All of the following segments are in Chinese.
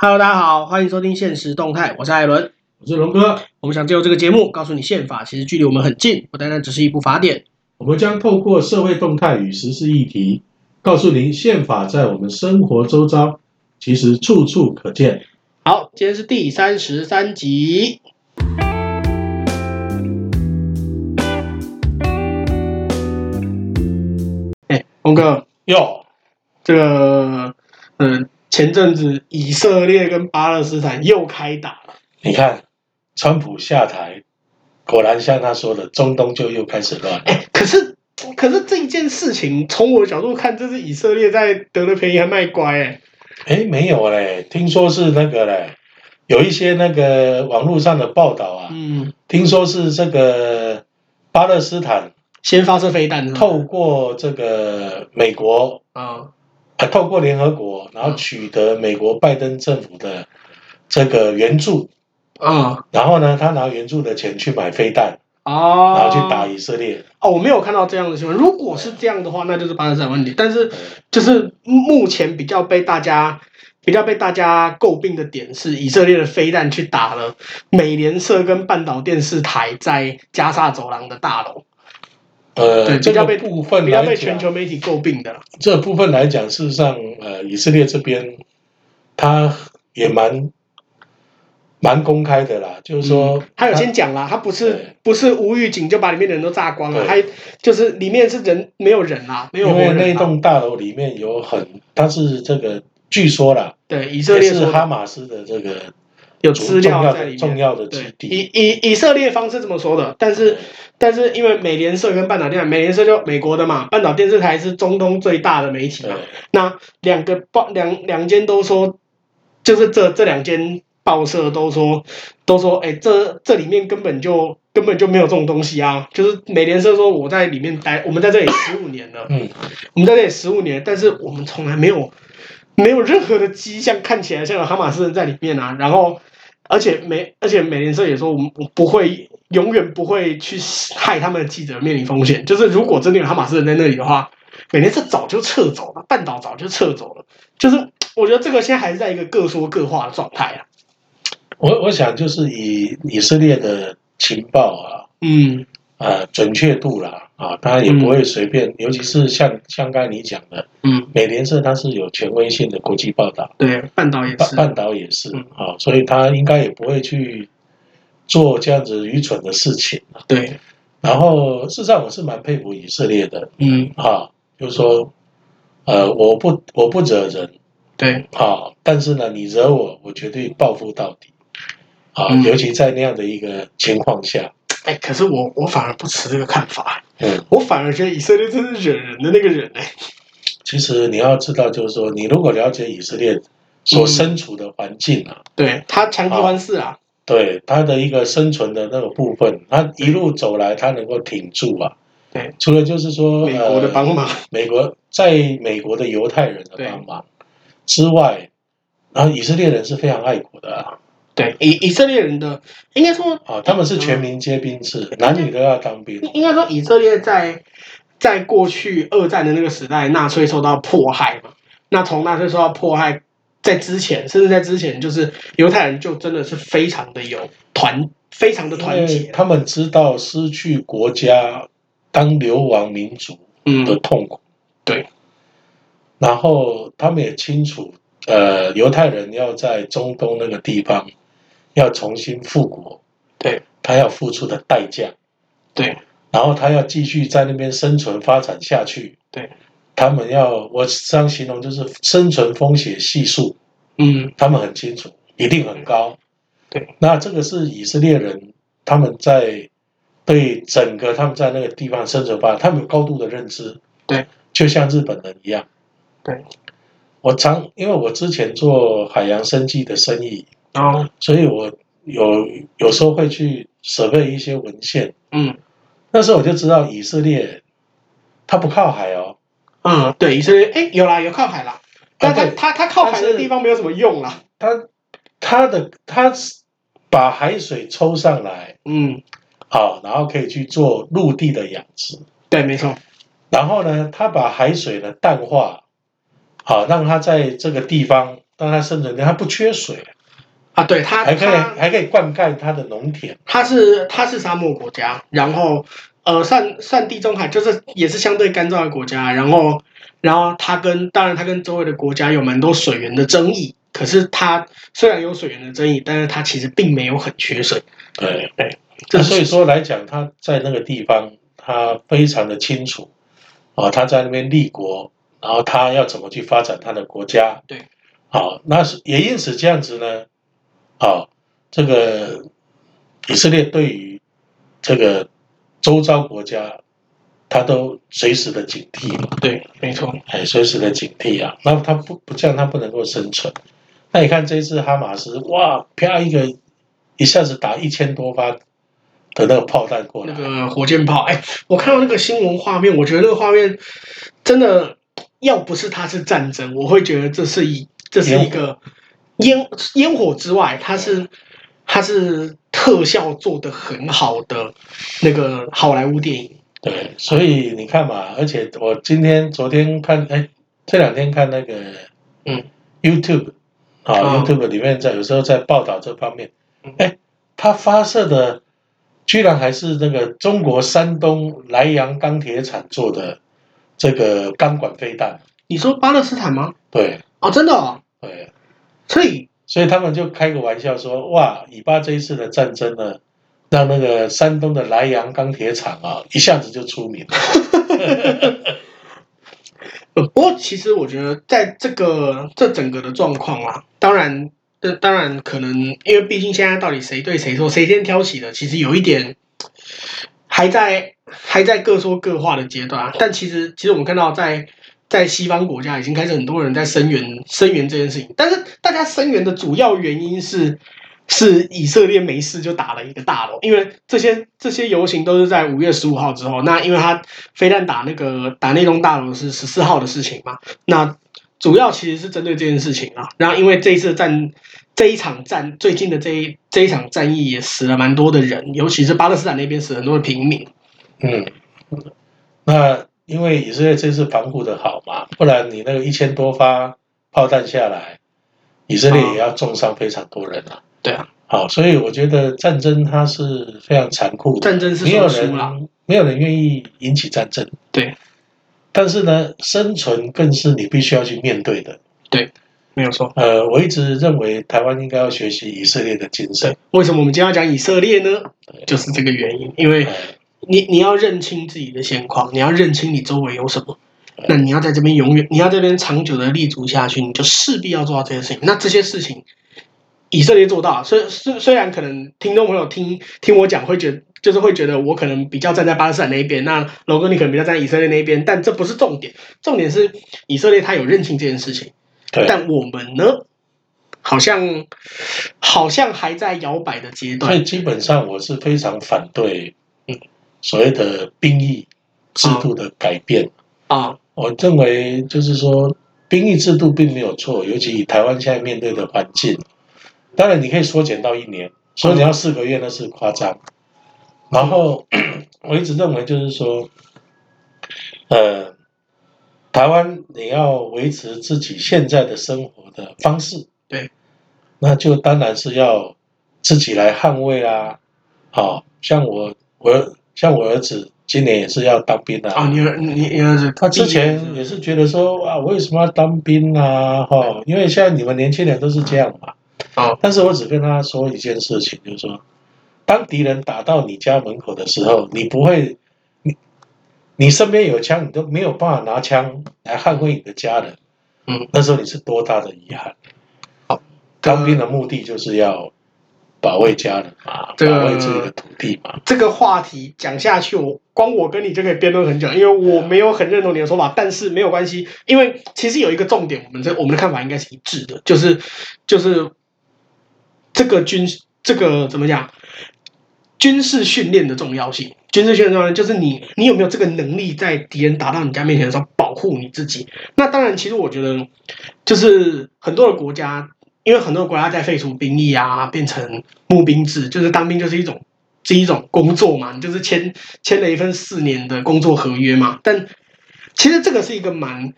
Hello，大家好，欢迎收听现实动态，我是艾伦，我是龙哥。我们想借由这个节目，告诉你宪法其实距离我们很近，不单单只是一部法典。我们将透过社会动态与时事议题，告诉您宪法在我们生活周遭其实处处可见。好，今天是第三十三集。哎，龙哥，哟，这个，嗯。前阵子以色列跟巴勒斯坦又开打了。你看，川普下台，果然像他说的，中东就又开始乱了。哎，可是，可是这一件事情，从我的角度看，这是以色列在得了便宜还卖乖。哎，哎，没有嘞，听说是那个嘞，有一些那个网络上的报道啊，嗯，听说是这个巴勒斯坦先发射飞弹，透过这个美国啊。透过联合国，然后取得美国拜登政府的这个援助，啊，然后呢，他拿援助的钱去买飞弹，哦，然后去打以色列。哦，我没有看到这样的新闻。如果是这样的话，那就是巴勒斯坦问题。但是，就是目前比较被大家比较被大家诟病的点是，以色列的飞弹去打了美联社跟半岛电视台在加沙走廊的大楼。呃，对这个部分比较被全球媒体诟病的。这部分来讲，事实上，呃，以色列这边他也蛮蛮公开的啦，就是说，他有先讲啦，他不是不是无预警就把里面的人都炸光了，还就是里面是人没有人啦，没有人。因为那栋大楼里面有很，他是这个据说啦，对，以色列是哈马斯的这个。有资料在里面，重要的基地。以以以色列方是这么说的，但是但是因为美联社跟半岛电视，美联社就美国的嘛，半岛电视台是中东最大的媒体嘛。那两个报两两间都说，就是这这两间报社都说都说，哎，这这里面根本就根本就没有这种东西啊。就是美联社说我在里面待，我们在这里十五年了，嗯，我们在这里十五年，但是我们从来没有没有任何的迹象看起来像有哈马斯人在里面啊，然后。而且美，而且美联社也说，我们不会，永远不会去害他们的记者面临风险。就是如果真的有哈马斯人在那里的话，美联社早就撤走了，半岛早就撤走了。就是我觉得这个现在还是在一个各说各话的状态啊。我我想就是以以色列的情报啊，嗯，呃，准确度啦。啊，当然也不会随便，嗯、尤其是像像刚才你讲的，嗯，美联社它是有权威性的国际报道，对，半岛也是，半岛也是，嗯、啊，所以他应该也不会去做这样子愚蠢的事情，对。然后事实上我是蛮佩服以色列的，嗯，啊，就是说，呃，我不我不惹人，对，啊，但是呢，你惹我，我绝对报复到底，啊，嗯、尤其在那样的一个情况下。哎，可是我我反而不持这个看法。嗯，我反而觉得以色列真是惹人的那个人哎。其实你要知道，就是说，你如果了解以色列所身处的环境啊，嗯、对他强敌环视啊，对他的一个生存的那个部分，他一路走来，他能够挺住啊。对，除了就是说美国的帮忙，呃、美国在美国的犹太人的帮忙之外，然后以色列人是非常爱国的啊。对以以色列人的应该说啊，他们是全民皆兵制，男女都要当兵。应该说以色列在在过去二战的那个时代，纳粹受到迫害嘛。那从纳粹受到迫害，在之前，甚至在之前，就是犹太人就真的是非常的有团，非常的团结。他们知道失去国家当流亡民族的痛苦，嗯、对。然后他们也清楚，呃，犹太人要在中东那个地方。要重新复国，对，他要付出的代价，对，然后他要继续在那边生存发展下去，对，他们要我这样形容就是生存风险系数，嗯，他们很清楚，一定很高，对，那这个是以色列人他们在对整个他们在那个地方生存发展，他们有高度的认知，对，就像日本人一样，对，我常因为我之前做海洋生计的生意。哦，所以我有有时候会去准备一些文献，嗯，那时候我就知道以色列，它不靠海哦，嗯，对，以色列，哎，有啦，有靠海啦，但它它它靠海的地方没有什么用啦，它它的它把海水抽上来，嗯，好，然后可以去做陆地的养殖，对，没错，然后呢，它把海水呢淡化，好，让它在这个地方让它生存，它不缺水啊，对它还可以还可以灌溉它的农田。它是它是沙漠国家，然后呃，算算地中海，就是也是相对干燥的国家，然后然后它跟当然它跟周围的国家有蛮多水源的争议，可是它虽然有水源的争议，但是它其实并没有很缺水。对对，这所以说来讲，它在那个地方，它非常的清楚。啊，他在那边立国，然后他要怎么去发展他的国家？对，好，那是也因此这样子呢，啊，这个以色列对于这个周遭国家，他都随时的警惕。对，没错，哎，随时的警惕啊。那他不不这样，他不能够生存。那你看这次哈马斯，哇，啪一个一下子打一千多发。的那个炮弹过来，那个火箭炮，哎，我看到那个新闻画面，我觉得那个画面真的，要不是它是战争，我会觉得这是一这是一个烟烟火之外，它是它是特效做的很好的那个好莱坞电影。对，所以你看嘛，而且我今天昨天看，哎，这两天看那个嗯 YouTube 啊、哦、YouTube 里面在有时候在报道这方面，哎，它发射的。居然还是那个中国山东莱阳钢铁厂做的这个钢管飞弹？你说巴勒斯坦吗？对，哦，真的哦。对，所以所以他们就开个玩笑说：“哇，以巴这一次的战争呢，让那个山东的莱阳钢铁厂啊，一下子就出名了。”不过，其实我觉得，在这个这整个的状况啊，当然。这当然可能，因为毕竟现在到底谁对谁错，谁先挑起的，其实有一点还在还在各说各话的阶段。但其实，其实我们看到，在在西方国家已经开始很多人在声援声援这件事情。但是大家声援的主要原因是，是以色列没事就打了一个大楼，因为这些这些游行都是在五月十五号之后。那因为他非但打那个打那栋大楼是十四号的事情嘛，那。主要其实是针对这件事情啊，然后因为这一次战这一场战最近的这一这一场战役也死了蛮多的人，尤其是巴勒斯坦那边死了很多的平民。嗯，那因为以色列这次防护的好嘛，不然你那个一千多发炮弹下来，以色列也要重伤非常多人啊。对啊，好，所以我觉得战争它是非常残酷的，战争是没有人没有人愿意引起战争。对。但是呢，生存更是你必须要去面对的。对，没有错。呃，我一直认为台湾应该要学习以色列的精神。为什么我们今天要讲以色列呢？就是这个原因。因为你你要认清自己的现况，你要认清你周围有什么。那你要在这边永远，你要在这边长久的立足下去，你就势必要做到这些事情。那这些事情，以色列做到。虽虽虽然可能听众朋友听听我讲会觉得。就是会觉得我可能比较站在巴勒斯坦那一边，那龙哥你可能比较站在以色列那一边，但这不是重点，重点是以色列他有认清这件事情，对但我们呢，好像好像还在摇摆的阶段。所以基本上我是非常反对，嗯，所谓的兵役制度的改变啊。我认为就是说兵役制度并没有错，尤其以台湾现在面对的环境，当然你可以缩减到一年，缩减到四个月那是夸张。然后 我一直认为，就是说，呃，台湾你要维持自己现在的生活的方式，对，那就当然是要自己来捍卫啦。好像我我像我儿子今年也是要当兵的啊。你儿你你儿子他之前也是觉得说啊，为什么要当兵啊？哈，因为现在你们年轻人都是这样嘛。啊，但是我只跟他说一件事情，就是说。当敌人打到你家门口的时候，你不会，你你身边有枪，你都没有办法拿枪来捍卫你的家人。嗯，那时候你是多大的遗憾？好，当兵的目的就是要保卫家人嘛，这个、保卫自己的土地嘛。这个话题讲下去，我光我跟你就可以辩论很久，因为我没有很认同你的说法，但是没有关系，因为其实有一个重点，我们这我们的看法应该是一致的，就是就是这个军这个怎么讲？军事训练的重要性，军事训练重要就是你，你有没有这个能力，在敌人打到你家面前的时候保护你自己？那当然，其实我觉得，就是很多的国家，因为很多国家在废除兵役啊，变成募兵制，就是当兵就是一种，是一种工作嘛，你就是签签了一份四年的工作合约嘛。但其实这个是一个蛮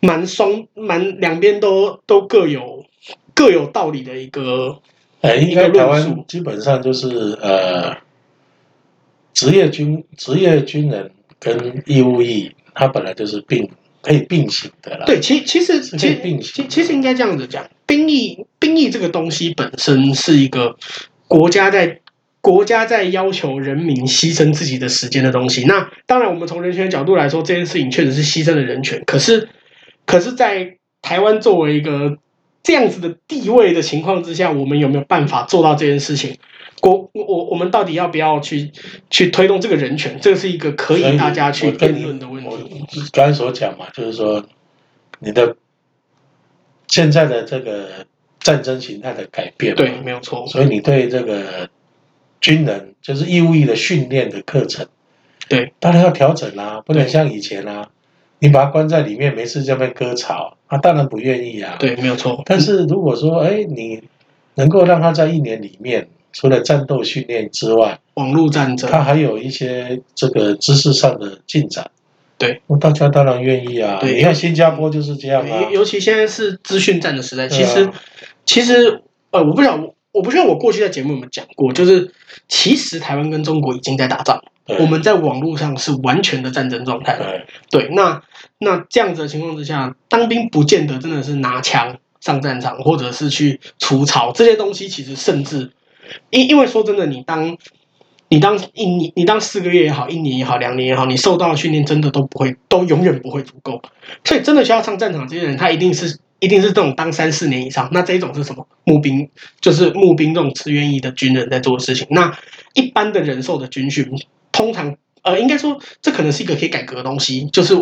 蛮双蛮两边都都各有各有道理的一个，哎，应该台湾基本上就是呃，职业军职业军人跟义务役，他本来就是并可以并行的啦。对，其其实其实其其实应该这样子讲，兵役兵役这个东西本身是一个国家在。国家在要求人民牺牲自己的时间的东西，那当然，我们从人权的角度来说，这件事情确实是牺牲了人权。可是，可是在台湾作为一个这样子的地位的情况之下，我们有没有办法做到这件事情？国我我们到底要不要去去推动这个人权？这个是一个可以大家去辩论的问题。刚才所讲嘛，就是说你的现在的这个战争形态的改变，对，没有错。所以你对这个。军人就是义务役的训练的课程，对，当然要调整啦，不能像以前啦，你把他关在里面，没事这边割草，他当然不愿意啊。对，没有错。但是如果说，哎，你能够让他在一年里面，除了战斗训练之外，网络战争，他还有一些这个知识上的进展，对，大家当然愿意啊。对你看新加坡就是这样啊。尤其现在是资讯战的时代，其实，其实，呃，我不想。我不知道我过去在节目有没有讲过，就是其实台湾跟中国已经在打仗，我们在网络上是完全的战争状态。对，那那这样子的情况之下，当兵不见得真的是拿枪上战场，或者是去除草这些东西，其实甚至因因为说真的，你当你当一你你当四个月也好，一年也好，两年也好，你受到的训练真的都不会，都永远不会足够。所以真的需要上战场这些人，他一定是。一定是这种当三四年以上，那这一种是什么？募兵，就是募兵这种志愿役的军人在做的事情。那一般的人受的军训，通常呃，应该说这可能是一个可以改革的东西，就是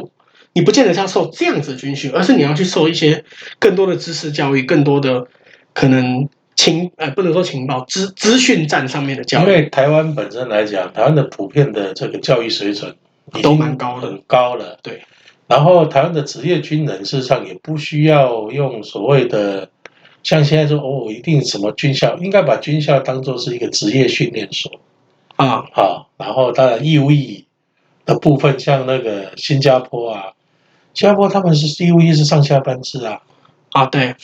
你不见得是要受这样子的军训，而是你要去受一些更多的知识教育，更多的可能情呃，不能说情报资资讯战上面的教育。因为台湾本身来讲，台湾的普遍的这个教育水准都蛮高的，很高了，对。然后，台湾的职业军人事实上也不需要用所谓的像现在说哦，一定什么军校，应该把军校当做是一个职业训练所啊。好，然后当然义务役的部分，像那个新加坡啊，新加坡他们是义务役是上下班制啊。啊，对。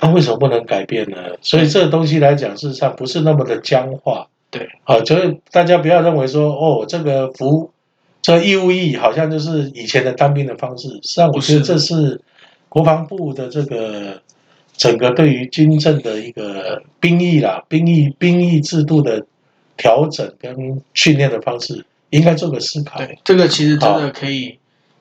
那为什么不能改变呢？所以这个东西来讲，事实上不是那么的僵化。对。好，就是大家不要认为说哦，这个服。这义务役好像就是以前的当兵的方式，实际上我觉得这是国防部的这个整个对于军政的一个兵役啦，兵役兵役制度的调整跟训练的方式，应该做个思考。对，这个其实真的可以。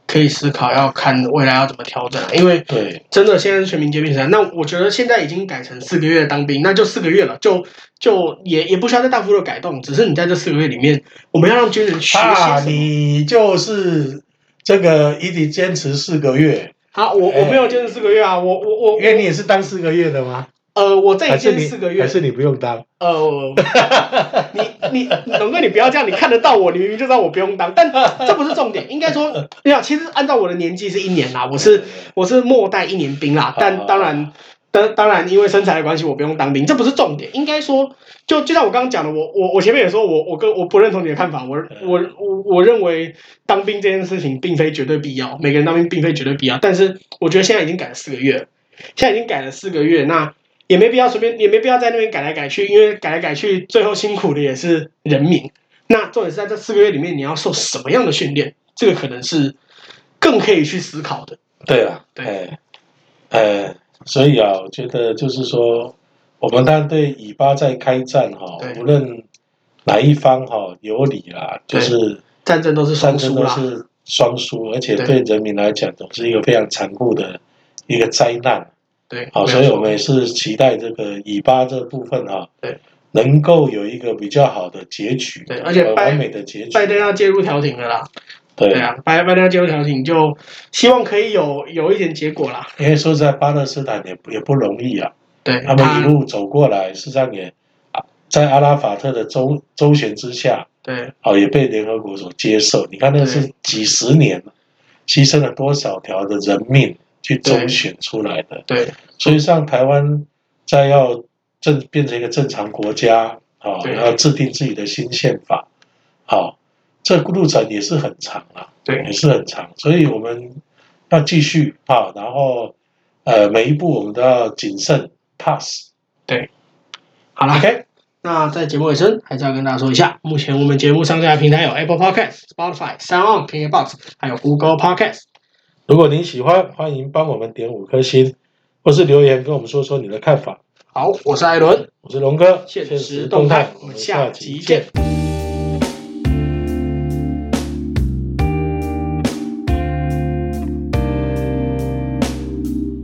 可以思考，要看未来要怎么调整，因为对，真的现在是全民皆兵时代。那我觉得现在已经改成四个月当兵，那就四个月了，就就也也不需要再大幅度改动，只是你在这四个月里面，我们要让军人学习。啊，你就是这个一直坚持四个月。好，我我没有坚持四个月啊，我我我，因为你也是当四个月的吗？呃，我这已经四个月，还是你不用当？呃，你你龙哥，你不要这样，你看得到我，你明明就知道我不用当，但这不是重点。应该说，对啊，其实按照我的年纪是一年啦，我是我是末代一年兵啦。但当然，当当然，因为身材的关系，我不用当兵，这不是重点。应该说，就就像我刚刚讲的，我我我前面也说，我我跟我不认同你的看法，我我我我认为当兵这件事情并非绝对必要，每个人当兵并非绝对必要。但是我觉得现在已经改了四个月了，现在已经改了四个月，那。也没必要随便，也没必要在那边改来改去，因为改来改去，最后辛苦的也是人民。那重点是在这四个月里面，你要受什么样的训练？这个可能是更可以去思考的。对啊，对，呃，所以啊，我觉得就是说，我们当然对以巴在开战哈，无论哪一方哈有理啦，就是战争都是双输啦，都是双输，而且对人民来讲，总是一个非常残酷的一个灾难。对，好，所以我们也是期待这个以巴这部分哈，对，能够有一个比较好的结局，对，而且完美的结局。拜登要介入调停了啦，对啊，拜拜登要介入调停，就希望可以有有一点结果啦。因为说实在，巴勒斯坦也也不容易啊，对，他们一路走过来，实际上也在阿拉法特的周周旋之下，对，好也被联合国所接受。你看那是几十年，牺牲了多少条的人命。去周选出来的，对，所以像台湾在要正变成一个正常国家，啊，要制定自己的新宪法，好，这路程也是很长啊，对，也是很长，所以我们要继续啊，然后呃，每一步我们都要谨慎 pass。对，好了，OK。那在节目尾声，还是要跟大家说一下，目前我们节目上架的平台有 Apple Podcast、Spotify、SoundOn、KKBox，还有 Google Podcast。如果您喜欢，欢迎帮我们点五颗星，或是留言跟我们说说你的看法。好，我是艾伦，我是龙哥，现实动态，我们下期见。